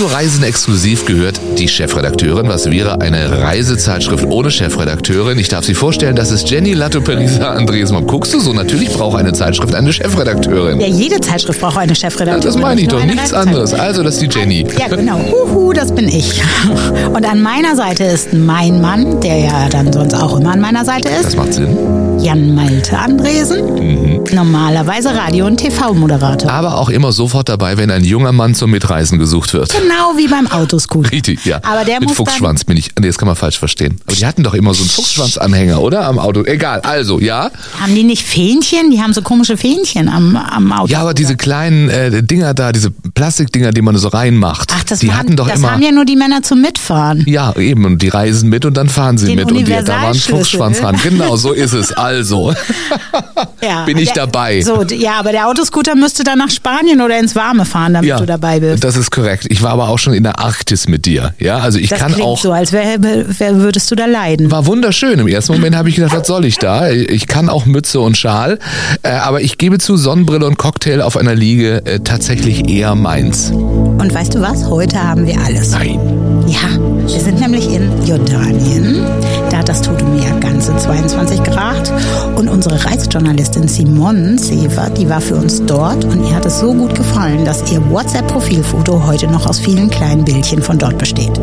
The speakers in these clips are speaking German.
Zu Reisen exklusiv gehört die Chefredakteurin. Was wäre eine Reisezeitschrift ohne Chefredakteurin? Ich darf Sie vorstellen, das ist Jenny Latto-Perisa Andres. Warum guckst du so? Natürlich braucht eine Zeitschrift eine Chefredakteurin. Ja, jede Zeitschrift braucht eine Chefredakteurin. Das meine ich doch, nichts anderes. Also, das ist die Jenny. Ja, genau. Huhu, das bin ich. Und an meiner Seite ist mein Mann, der ja dann sonst auch immer an meiner Seite ist. Das macht Sinn. Jan Malte Andresen. Mhm. Normalerweise Radio- und TV-Moderator. Aber auch immer sofort dabei, wenn ein junger Mann zum Mitreisen gesucht wird. Genau wie beim Autoscoot. Richtig, ja. Aber der Mit muss Fuchsschwanz bin ich. Nee, das kann man falsch verstehen. Aber die hatten doch immer so einen Fuchsschwanzanhänger, oder? Am Auto. Egal. Also, ja. Haben die nicht Fähnchen? Die haben so komische Fähnchen am, am Auto. Ja, aber diese kleinen äh, Dinger da, diese Plastikdinger, die man so reinmacht, Ach, das die waren, hatten doch das immer. haben ja nur die Männer zum Mitfahren. Ja, eben. Und die reisen mit und dann fahren sie Den mit. Und die, da war ein. Fuchsschwanz dran. Genau, so ist es. Also. Ja, Bin ich der, dabei. So, ja, aber der Autoscooter müsste dann nach Spanien oder ins Warme fahren, damit du dabei bist. Das ist korrekt. Ich war aber auch schon in der Arktis mit dir. Ja, also ich Das kann klingt auch. so, als wär, wär, würdest du da leiden. War wunderschön. Im ersten Moment habe ich gedacht, was soll ich da? Ich kann auch Mütze und Schal. Äh, aber ich gebe zu, Sonnenbrille und Cocktail auf einer Liege äh, tatsächlich eher meins. Und weißt du was? Heute haben wir alles. Nein. Ja, wir sind nämlich in Jordanien. Da hat das Tote Meer ganze 22 Grad. Und unsere Reisejournalistin Simone Sever, die war für uns dort. Und ihr hat es so gut gefallen, dass ihr WhatsApp-Profilfoto heute noch aus vielen kleinen Bildchen von dort besteht.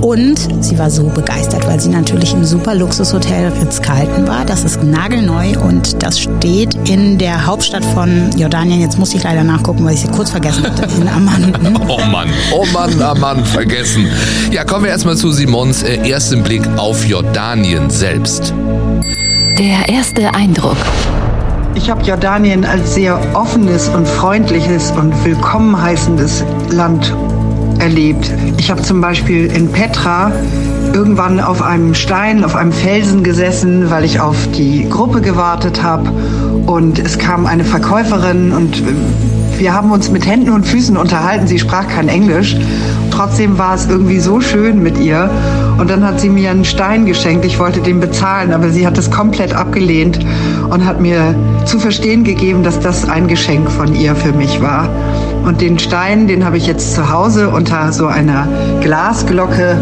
Und sie war so begeistert, weil sie natürlich im super Luxushotel Ritz-Carlton war. Das ist nagelneu und das steht in der Hauptstadt von Jordanien. Jetzt muss ich leider nachgucken, weil ich sie kurz vergessen hatte. In Amman. Oh Mann, oh Mann, oh Mann, vergessen. Ja, kommen wir erstmal zu Simons äh, ersten Blick auf Jordanien selbst. Der erste Eindruck. Ich habe Jordanien als sehr offenes und freundliches und willkommen heißendes Land erlebt. Ich habe zum Beispiel in Petra irgendwann auf einem Stein, auf einem Felsen gesessen, weil ich auf die Gruppe gewartet habe. Und es kam eine Verkäuferin und äh, wir haben uns mit Händen und Füßen unterhalten. Sie sprach kein Englisch. Trotzdem war es irgendwie so schön mit ihr. Und dann hat sie mir einen Stein geschenkt. Ich wollte den bezahlen, aber sie hat es komplett abgelehnt und hat mir zu verstehen gegeben, dass das ein Geschenk von ihr für mich war. Und den Stein, den habe ich jetzt zu Hause unter so einer Glasglocke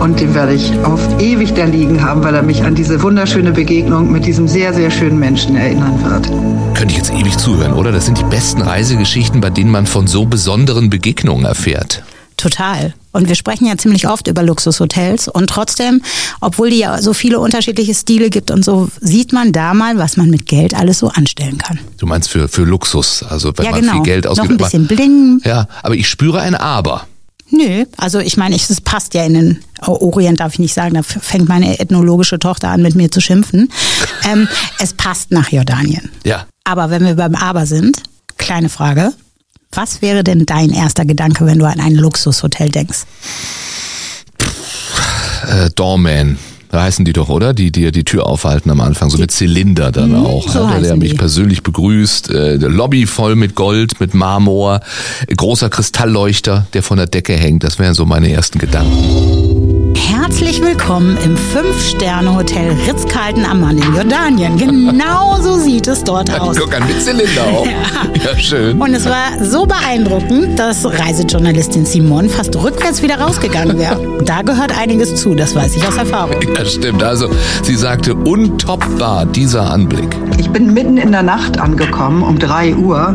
und den werde ich auf ewig da liegen haben, weil er mich an diese wunderschöne Begegnung mit diesem sehr, sehr schönen Menschen erinnern wird. Könnte ich jetzt ewig zuhören, oder? Das sind die besten Reisegeschichten, bei denen man von so besonderen Begegnungen erfährt. Total. Und wir sprechen ja ziemlich oft über Luxushotels und trotzdem, obwohl die ja so viele unterschiedliche Stile gibt und so, sieht man da mal, was man mit Geld alles so anstellen kann. Du meinst für, für Luxus, also wenn ja, man genau. viel Geld Noch ausgibt. ein aber- bisschen Bling. Ja, aber ich spüre ein Aber. Nö, also ich meine, es passt ja in den Orient, darf ich nicht sagen, da fängt meine ethnologische Tochter an, mit mir zu schimpfen. ähm, es passt nach Jordanien. Ja. Aber wenn wir beim Aber sind, kleine Frage. Was wäre denn dein erster Gedanke, wenn du an ein Luxushotel denkst? Äh, Doorman. Da heißen die doch, oder? Die dir die Tür aufhalten am Anfang. So mit Zylinder dann auch. Mhm, so ja, der, mich die. persönlich begrüßt. Äh, Lobby voll mit Gold, mit Marmor. Großer Kristallleuchter, der von der Decke hängt. Das wären so meine ersten Gedanken. Herzlich willkommen im Fünf-Sterne-Hotel Ritz-Carlton Amman in Jordanien. Genau so sieht es dort aus. Guck an, mit Zylinder auch. Ja, schön. Und es war so beeindruckend, dass Reisejournalistin Simon fast rückwärts wieder rausgegangen wäre. Da gehört einiges zu, das weiß ich aus Erfahrung. Ja, stimmt. Also, sie sagte, untoppbar dieser Anblick. Ich bin mitten in der Nacht angekommen, um 3 Uhr,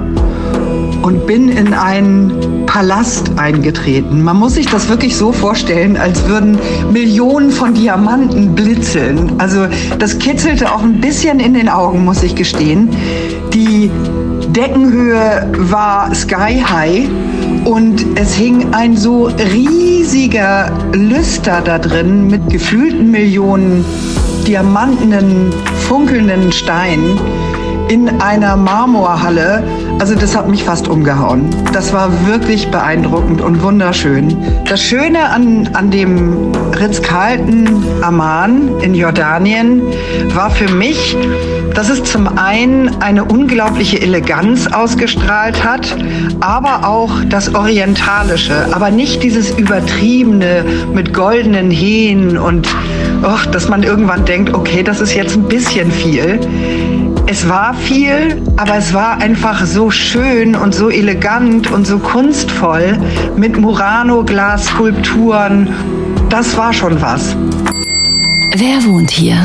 und bin in einen Palast eingetreten. Man muss sich das wirklich so vorstellen, als würden Millionen von Diamanten blitzeln. Also das kitzelte auch ein bisschen in den Augen, muss ich gestehen. Die Deckenhöhe war sky high und es hing ein so riesiger Lüster da drin mit gefühlten Millionen diamantenen, funkelnden Steinen in einer Marmorhalle. Also das hat mich fast umgehauen. Das war wirklich beeindruckend und wunderschön. Das Schöne an, an dem Ritz-Carlton Amman in Jordanien war für mich, dass es zum einen eine unglaubliche Eleganz ausgestrahlt hat, aber auch das Orientalische, aber nicht dieses Übertriebene mit goldenen Hähnen und och, dass man irgendwann denkt, okay, das ist jetzt ein bisschen viel. Es war viel, aber es war einfach so schön und so elegant und so kunstvoll mit Murano-Glasskulpturen. Das war schon was. Wer wohnt hier?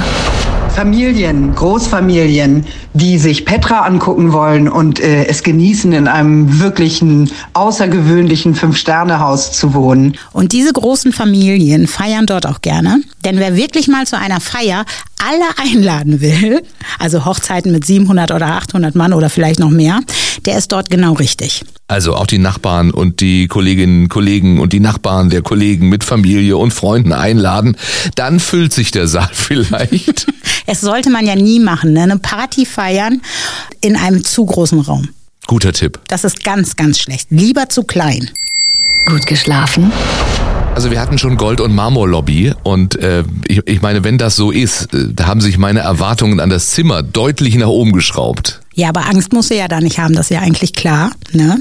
Familien, Großfamilien, die sich Petra angucken wollen und äh, es genießen, in einem wirklichen außergewöhnlichen Fünf-Sterne-Haus zu wohnen. Und diese großen Familien feiern dort auch gerne. Denn wer wirklich mal zu einer Feier alle einladen will, also Hochzeiten mit 700 oder 800 Mann oder vielleicht noch mehr, der ist dort genau richtig. Also auch die Nachbarn und die Kolleginnen, Kollegen und die Nachbarn der Kollegen mit Familie und Freunden einladen, dann füllt sich der Saal vielleicht. Es sollte man ja nie machen, ne? eine Party feiern in einem zu großen Raum. Guter Tipp. Das ist ganz, ganz schlecht. Lieber zu klein. Gut geschlafen? Also wir hatten schon Gold- und Marmorlobby und äh, ich, ich meine, wenn das so ist, äh, da haben sich meine Erwartungen an das Zimmer deutlich nach oben geschraubt. Ja, aber Angst musst du ja da nicht haben, das ist ja eigentlich klar. Ne?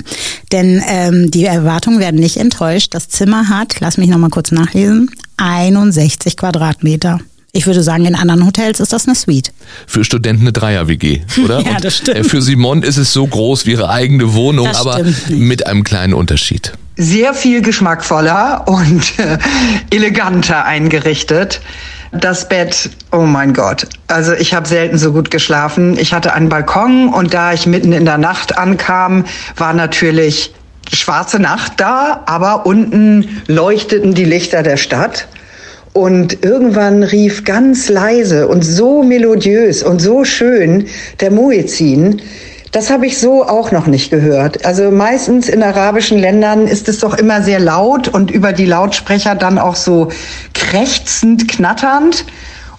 Denn ähm, die Erwartungen werden nicht enttäuscht. Das Zimmer hat, lass mich nochmal kurz nachlesen, 61 Quadratmeter. Ich würde sagen, in anderen Hotels ist das eine Suite. Für Studenten eine Dreier-WG, oder? Ja, das stimmt. Und, äh, Für Simon ist es so groß wie ihre eigene Wohnung, Das aber mit einem kleinen Unterschied. sehr viel geschmackvoller und äh, eleganter eingerichtet. Das Bett, oh mein Gott. Also ich habe selten so gut geschlafen. Ich hatte einen Balkon und da ich mitten in der Nacht ankam, war natürlich schwarze Nacht da, aber unten leuchteten die Lichter der Stadt. Und irgendwann rief ganz leise und so melodiös und so schön der Muezzin. Das habe ich so auch noch nicht gehört. Also meistens in arabischen Ländern ist es doch immer sehr laut und über die Lautsprecher dann auch so krächzend, knatternd.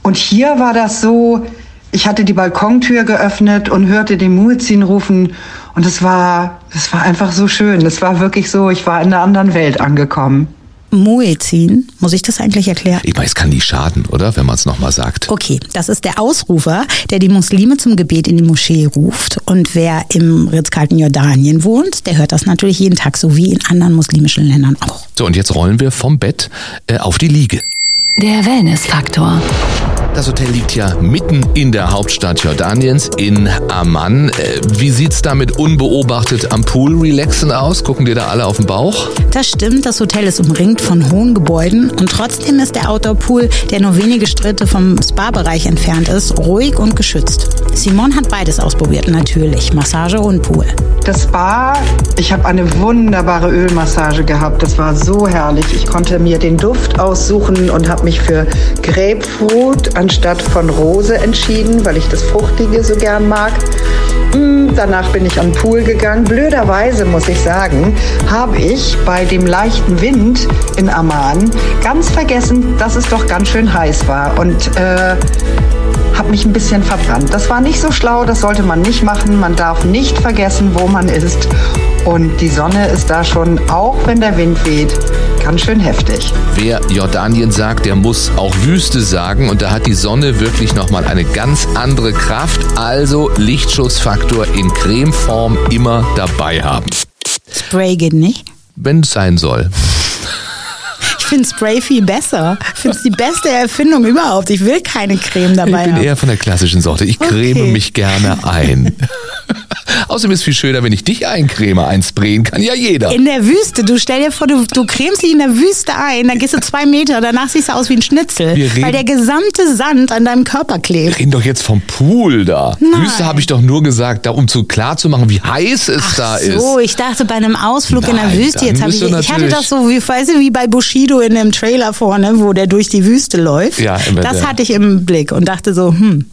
Und hier war das so, ich hatte die Balkontür geöffnet und hörte den Muezzin rufen und es war, es war einfach so schön. Es war wirklich so, ich war in einer anderen Welt angekommen. Muezzin, muss ich das eigentlich erklären? Ich meine, es kann nie schaden, oder? Wenn man es nochmal sagt. Okay, das ist der Ausrufer, der die Muslime zum Gebet in die Moschee ruft. Und wer im Ritz-Carlton Jordanien wohnt, der hört das natürlich jeden Tag, so wie in anderen muslimischen Ländern auch. So, und jetzt rollen wir vom Bett äh, auf die Liege. Der Wellnessfaktor. Das Hotel liegt ja mitten in der Hauptstadt Jordaniens, in Amman. Äh, wie sieht's da mit unbeobachtet am Pool relaxen aus? Gucken dir da alle auf den Bauch? Das stimmt, das Hotel ist umringt von hohen Gebäuden und trotzdem ist der Outdoor-Pool, der nur wenige Schritte vom Spa-Bereich entfernt ist, ruhig und geschützt. Simon hat beides ausprobiert, natürlich, Massage und Pool. Das Spa, ich habe eine wunderbare Ölmassage gehabt. Das war so herrlich. Ich konnte mir den Duft aussuchen und habe mich für Grapefruit anstatt von Rose entschieden, weil ich das Fruchtige so gern mag. Mm, Danach bin ich den Pool gegangen. Blöderweise muss ich sagen, habe ich bei dem leichten Wind in Amman ganz vergessen, dass es doch ganz schön heiß war. Und äh, habe mich ein bisschen verbrannt. Das war nicht so schlau, das sollte man nicht machen. Man darf nicht vergessen, wo man ist. Und die Sonne ist da schon, auch wenn der Wind weht, ganz schön heftig. Wer Jordanien sagt, der muss auch Wüste sagen. Und da hat die Sonne wirklich nochmal eine ganz andere Kraft. Also Lichtschutzfaktor in Cremeform immer dabei haben. Spray geht nicht. Wenn es sein soll. Ich finde Spray viel besser. Ich finde es die beste Erfindung überhaupt. Ich will keine Creme dabei Ich bin haben. eher von der klassischen Sorte. Ich creme Okay. mich gerne ein. Außerdem ist es viel schöner, wenn ich dich eincreme. Einsprayen kann ja jeder. In der Wüste, du stell dir vor, du, du cremst dich in der Wüste ein, dann gehst du zwei Meter, danach siehst du aus wie ein Schnitzel, Wir weil der gesamte Sand an deinem Körper klebt. reden doch jetzt vom Pool da. Nein. Wüste habe ich doch nur gesagt, da um zu klar zu machen, wie heiß es da ist. So, ich dachte bei einem Ausflug in der Nein, Wüste, jetzt habe ich, ich hatte das so, wie, weißt du, wie bei Bushido in dem Trailer vorne, wo der durch die Wüste läuft. Ja, das hatte ich im Blick und dachte so, hm,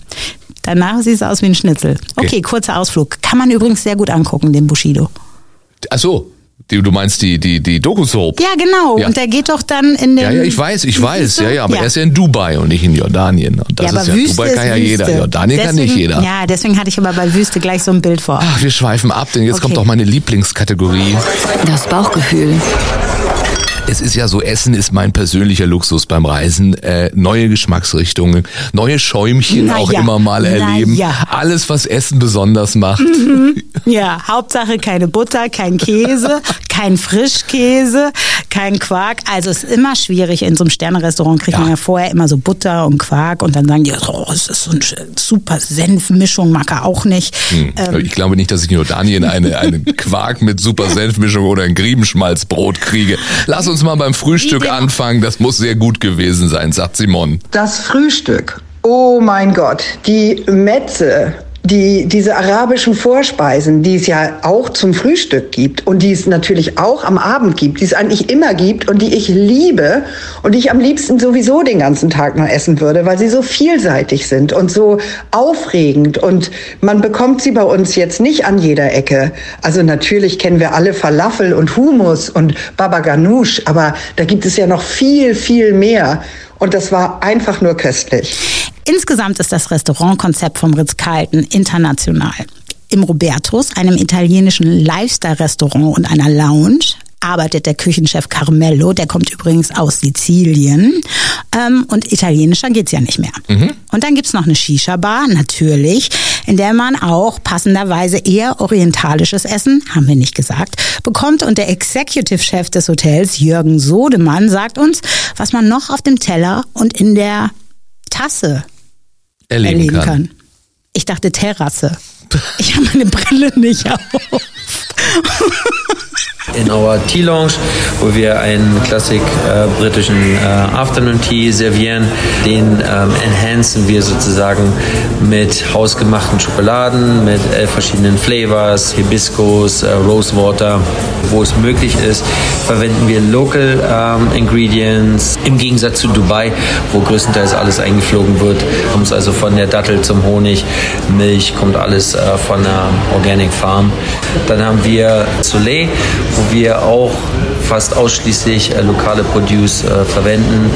danach siehst du aus wie ein Schnitzel. Okay, Okay. kurzer Ausflug. Kann man übrigens sehr gut angucken, den Bushido. Ach so, die, du meinst die, die, die Doku-Soap? Ja, genau. Ja. Und der geht doch dann in den... Ja, ja, ich weiß, ich weiß, ja, ja, aber Ja. er ist ja in Dubai und nicht in Jordanien. Und das ja, aber ist ja, Wüste Dubai kann ja Wüste. jeder, Jordanien kann nicht Deswegen- jeder. Ja, deswegen hatte ich aber bei Wüste gleich so ein Bild vor. Ach, wir schweifen ab, denn jetzt Okay. kommt doch meine Lieblingskategorie. Das Bauchgefühl. Es ist ja so, Essen ist mein persönlicher Luxus beim Reisen. Äh, neue Geschmacksrichtungen, neue Schäumchen Na auch ja, immer mal erleben. ja. Alles, was Essen besonders macht. Ja, Hauptsache keine Butter, kein Käse, kein Frischkäse, kein Quark. Also es ist immer schwierig. In so einem Sternerestaurant kriegt man ja vorher immer so Butter und Quark und dann sagen die, oh, es ist so eine super Senfmischung, mag er auch nicht. Hm. Ähm, ich glaube nicht, dass ich in Jordanien eine, einen Quark mit super Senfmischung oder ein Griebenschmalzbrot kriege. Lass uns mal beim Frühstück anfangen. Das muss sehr gut gewesen sein, sagt Simon. Das Frühstück. Oh mein Gott, die Metze, die, diese arabischen Vorspeisen, die es ja auch zum Frühstück gibt und die es natürlich auch am Abend gibt, die es eigentlich immer gibt und die ich liebe und die ich am liebsten sowieso den ganzen Tag nur essen würde, weil sie so vielseitig sind und so aufregend und man bekommt sie bei uns jetzt nicht an jeder Ecke. Also natürlich kennen wir alle Falafel und Hummus und Baba Ganoush, aber da gibt es ja noch viel, viel mehr. Und das war einfach nur köstlich. Insgesamt ist das Restaurantkonzept vom Ritz-Carlton international. Im Robertus, einem italienischen Lifestyle-Restaurant und einer Lounge, arbeitet der Küchenchef Carmelo, der kommt übrigens aus Sizilien. Ähm, und italienischer geht's ja nicht mehr. Und dann gibt's noch eine Shisha-Bar, natürlich, in der man auch passenderweise eher orientalisches Essen, haben wir nicht gesagt, bekommt. Und der Executive-Chef des Hotels, Jürgen Sodemann, sagt uns, was man noch auf dem Teller und in der Tasse Erleben, erleben kann. kann. Ich dachte Terrasse. Ich habe meine Brille nicht auf. in our Tea Lounge, wo wir einen klassik äh, britischen äh, Afternoon Tea servieren. Den ähm, enhancen wir sozusagen mit hausgemachten Schokoladen, mit elf verschiedenen Flavors, Hibiscus, äh, Rosewater. Wo es möglich ist, verwenden wir Local ähm, Ingredients. Im Gegensatz zu Dubai, wo größtenteils alles eingeflogen wird, kommt es also von der Dattel zum Honig, Milch kommt alles äh, von der Organic Farm. Dann haben wir Soleil, wo wir auch fast ausschließlich äh, lokale Produce äh, verwenden.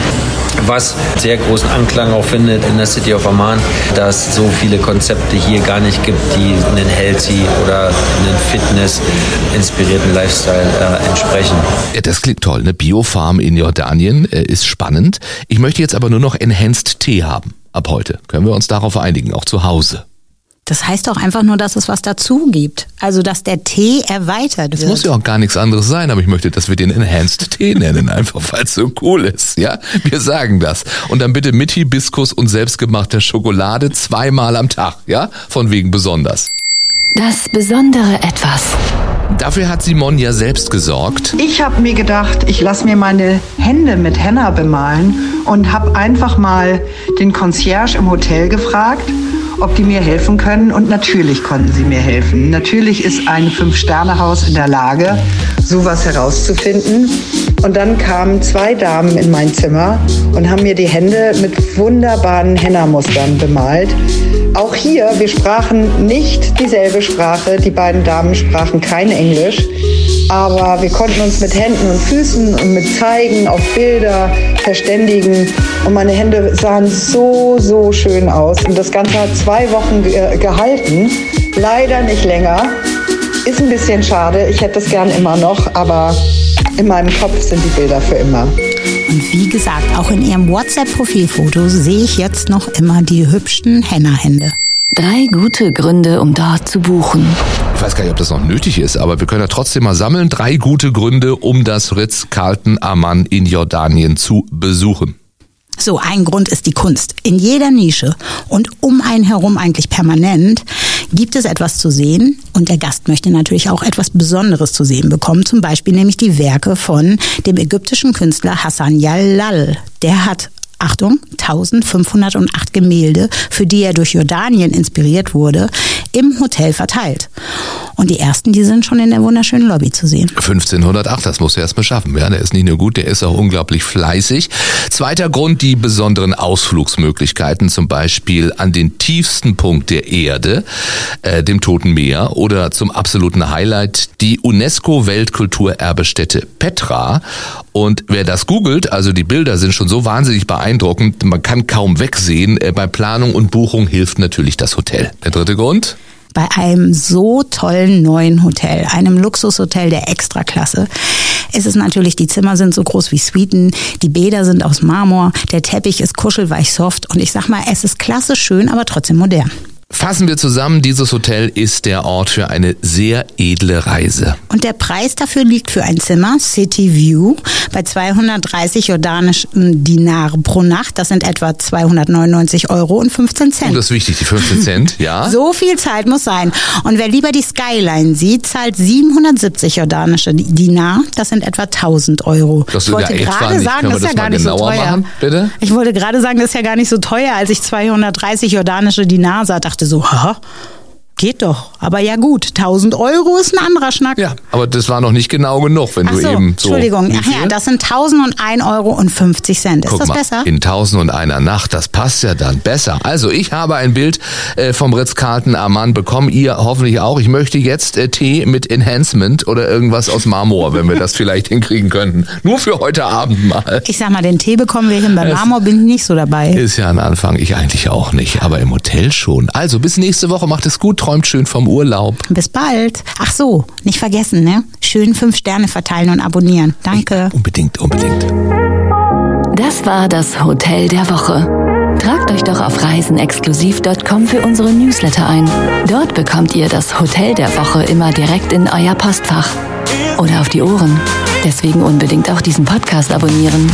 Was sehr großen Anklang auch findet in der City of Amman, dass es so viele Konzepte hier gar nicht gibt, die einen healthy oder einen Fitness-inspirierten Lifestyle äh, entsprechen. Ja, das klingt toll. Eine Biofarm in Jordanien äh, ist spannend. Ich möchte jetzt aber nur noch Enhanced Tee haben. Ab heute. Können wir uns darauf einigen, auch zu Hause. Das heißt doch einfach nur, dass es was dazu gibt. Also, dass der Tee erweitert Es wird. muss ja auch gar nichts anderes sein, aber ich möchte, dass wir den Enhanced Tee nennen, einfach weil es so cool ist. Ja, wir sagen das. Und dann bitte mit Hibiskus und selbstgemachter Schokolade zweimal am Tag. Ja, von wegen besonders. Das besondere Etwas. Dafür hat Simon ja selbst gesorgt. Ich habe mir gedacht, ich lasse mir meine Hände mit Henna bemalen und habe einfach mal den Concierge im Hotel gefragt, ob die mir helfen können. Und natürlich konnten sie mir helfen. Natürlich ist ein Fünf-Sterne-Haus in der Lage, sowas herauszufinden. Und dann kamen zwei Damen in mein Zimmer und haben mir die Hände mit wunderbaren Henna-Mustern bemalt. Auch hier, wir sprachen nicht dieselbe Sprache. Die beiden Damen sprachen kein Englisch. Aber wir konnten uns mit Händen und Füßen und mit Zeigen auf Bilder verständigen. Und meine Hände sahen so, so schön aus. Und das Ganze hat zwei Wochen ge gehalten. Leider nicht länger. Ist ein bisschen schade. Ich hätte es gern immer noch. Aber in meinem Kopf sind die Bilder für immer. Und wie gesagt, auch in ihrem WhatsApp-Profilfoto sehe ich jetzt noch immer die hübschen Henna-Hände. Drei gute Gründe, um dort zu buchen. Ich weiß gar nicht, ob das noch nötig ist, aber wir können ja trotzdem mal sammeln. Drei gute Gründe, um das Ritz-Carlton Amman in Jordanien zu besuchen. So, ein Grund ist die Kunst. In jeder Nische und um einen herum eigentlich permanent gibt es etwas zu sehen und der Gast möchte natürlich auch etwas Besonderes zu sehen bekommen. Zum Beispiel nämlich die Werke von dem ägyptischen Künstler Hassan Jalal. Der hat Achtung, 1508 Gemälde, für die er durch Jordanien inspiriert wurde, im Hotel verteilt. Und die ersten, die sind schon in der wunderschönen Lobby zu sehen. 1508, das muss er erst mal schaffen. Ja, der ist nicht nur gut, der ist auch unglaublich fleißig. Zweiter Grund, die besonderen Ausflugsmöglichkeiten, zum Beispiel an den tiefsten Punkt der Erde, äh, dem Toten Meer, oder zum absoluten Highlight, die UNESCO-Weltkulturerbestätte Petra. Und wer das googelt, also die Bilder sind schon so wahnsinnig beeindruckend, man kann kaum wegsehen. Äh, bei Planung und Buchung hilft natürlich das Hotel. Der dritte Grund? Bei einem so tollen neuen Hotel, einem Luxushotel der Extraklasse. Es ist natürlich, die Zimmer sind so groß wie Suiten, die Bäder sind aus Marmor, der Teppich ist kuschelweich soft und ich sag mal, es ist klasse schön, aber trotzdem modern. Fassen wir zusammen, dieses Hotel ist der Ort für eine sehr edle Reise. Und der Preis dafür liegt für ein Zimmer, City View, bei 230 jordanischen Dinare pro Nacht. Das sind etwa 299 Euro und 15 Cent. Und das ist wichtig, die 15 Cent, ja. So viel Zeit muss sein. Und wer lieber die Skyline sieht, zahlt 770 jordanische Dinar. Das sind etwa 1000 Euro. Das ich wollte ja gerade sagen, das ist ja gar nicht so teuer. machen, bitte? Ich wollte gerade sagen, das ist ja gar nicht so teuer. Als ich 230 jordanische Dinar sah, dachte so, haha, geht doch. Aber ja gut, 1000 Euro ist ein anderer Schnack. Ja, aber das war noch nicht genau genug, wenn Ach du so, eben so. Entschuldigung. Ach ja, das sind 1001 Euro und 50 Cent. Ist Guck das mal, besser? in Tausend und einer Nacht, das passt ja dann besser. Also ich habe ein Bild äh, vom Ritz-Carlton Amman bekommen, ihr hoffentlich auch. Ich möchte jetzt äh, Tee mit Enhancement oder irgendwas aus Marmor, wenn wir das vielleicht hinkriegen könnten. Nur für heute Abend mal. Ich sag mal, den Tee bekommen wir hin. Bei Marmor bin ich nicht so dabei. Ist ja ein Anfang, ich eigentlich auch nicht, aber im Hotel schon. Also bis nächste Woche, macht es gut, träumt schön vom Urlaub. Bis bald. Ach so, nicht vergessen, ne? Schön fünf Sterne verteilen und abonnieren. Danke. Unbedingt, unbedingt. Das war das Hotel der Woche. Tragt euch doch auf reisenexklusiv.com für unsere Newsletter ein. Dort bekommt ihr das Hotel der Woche immer direkt in euer Postfach oder auf die Ohren. Deswegen unbedingt auch diesen Podcast abonnieren.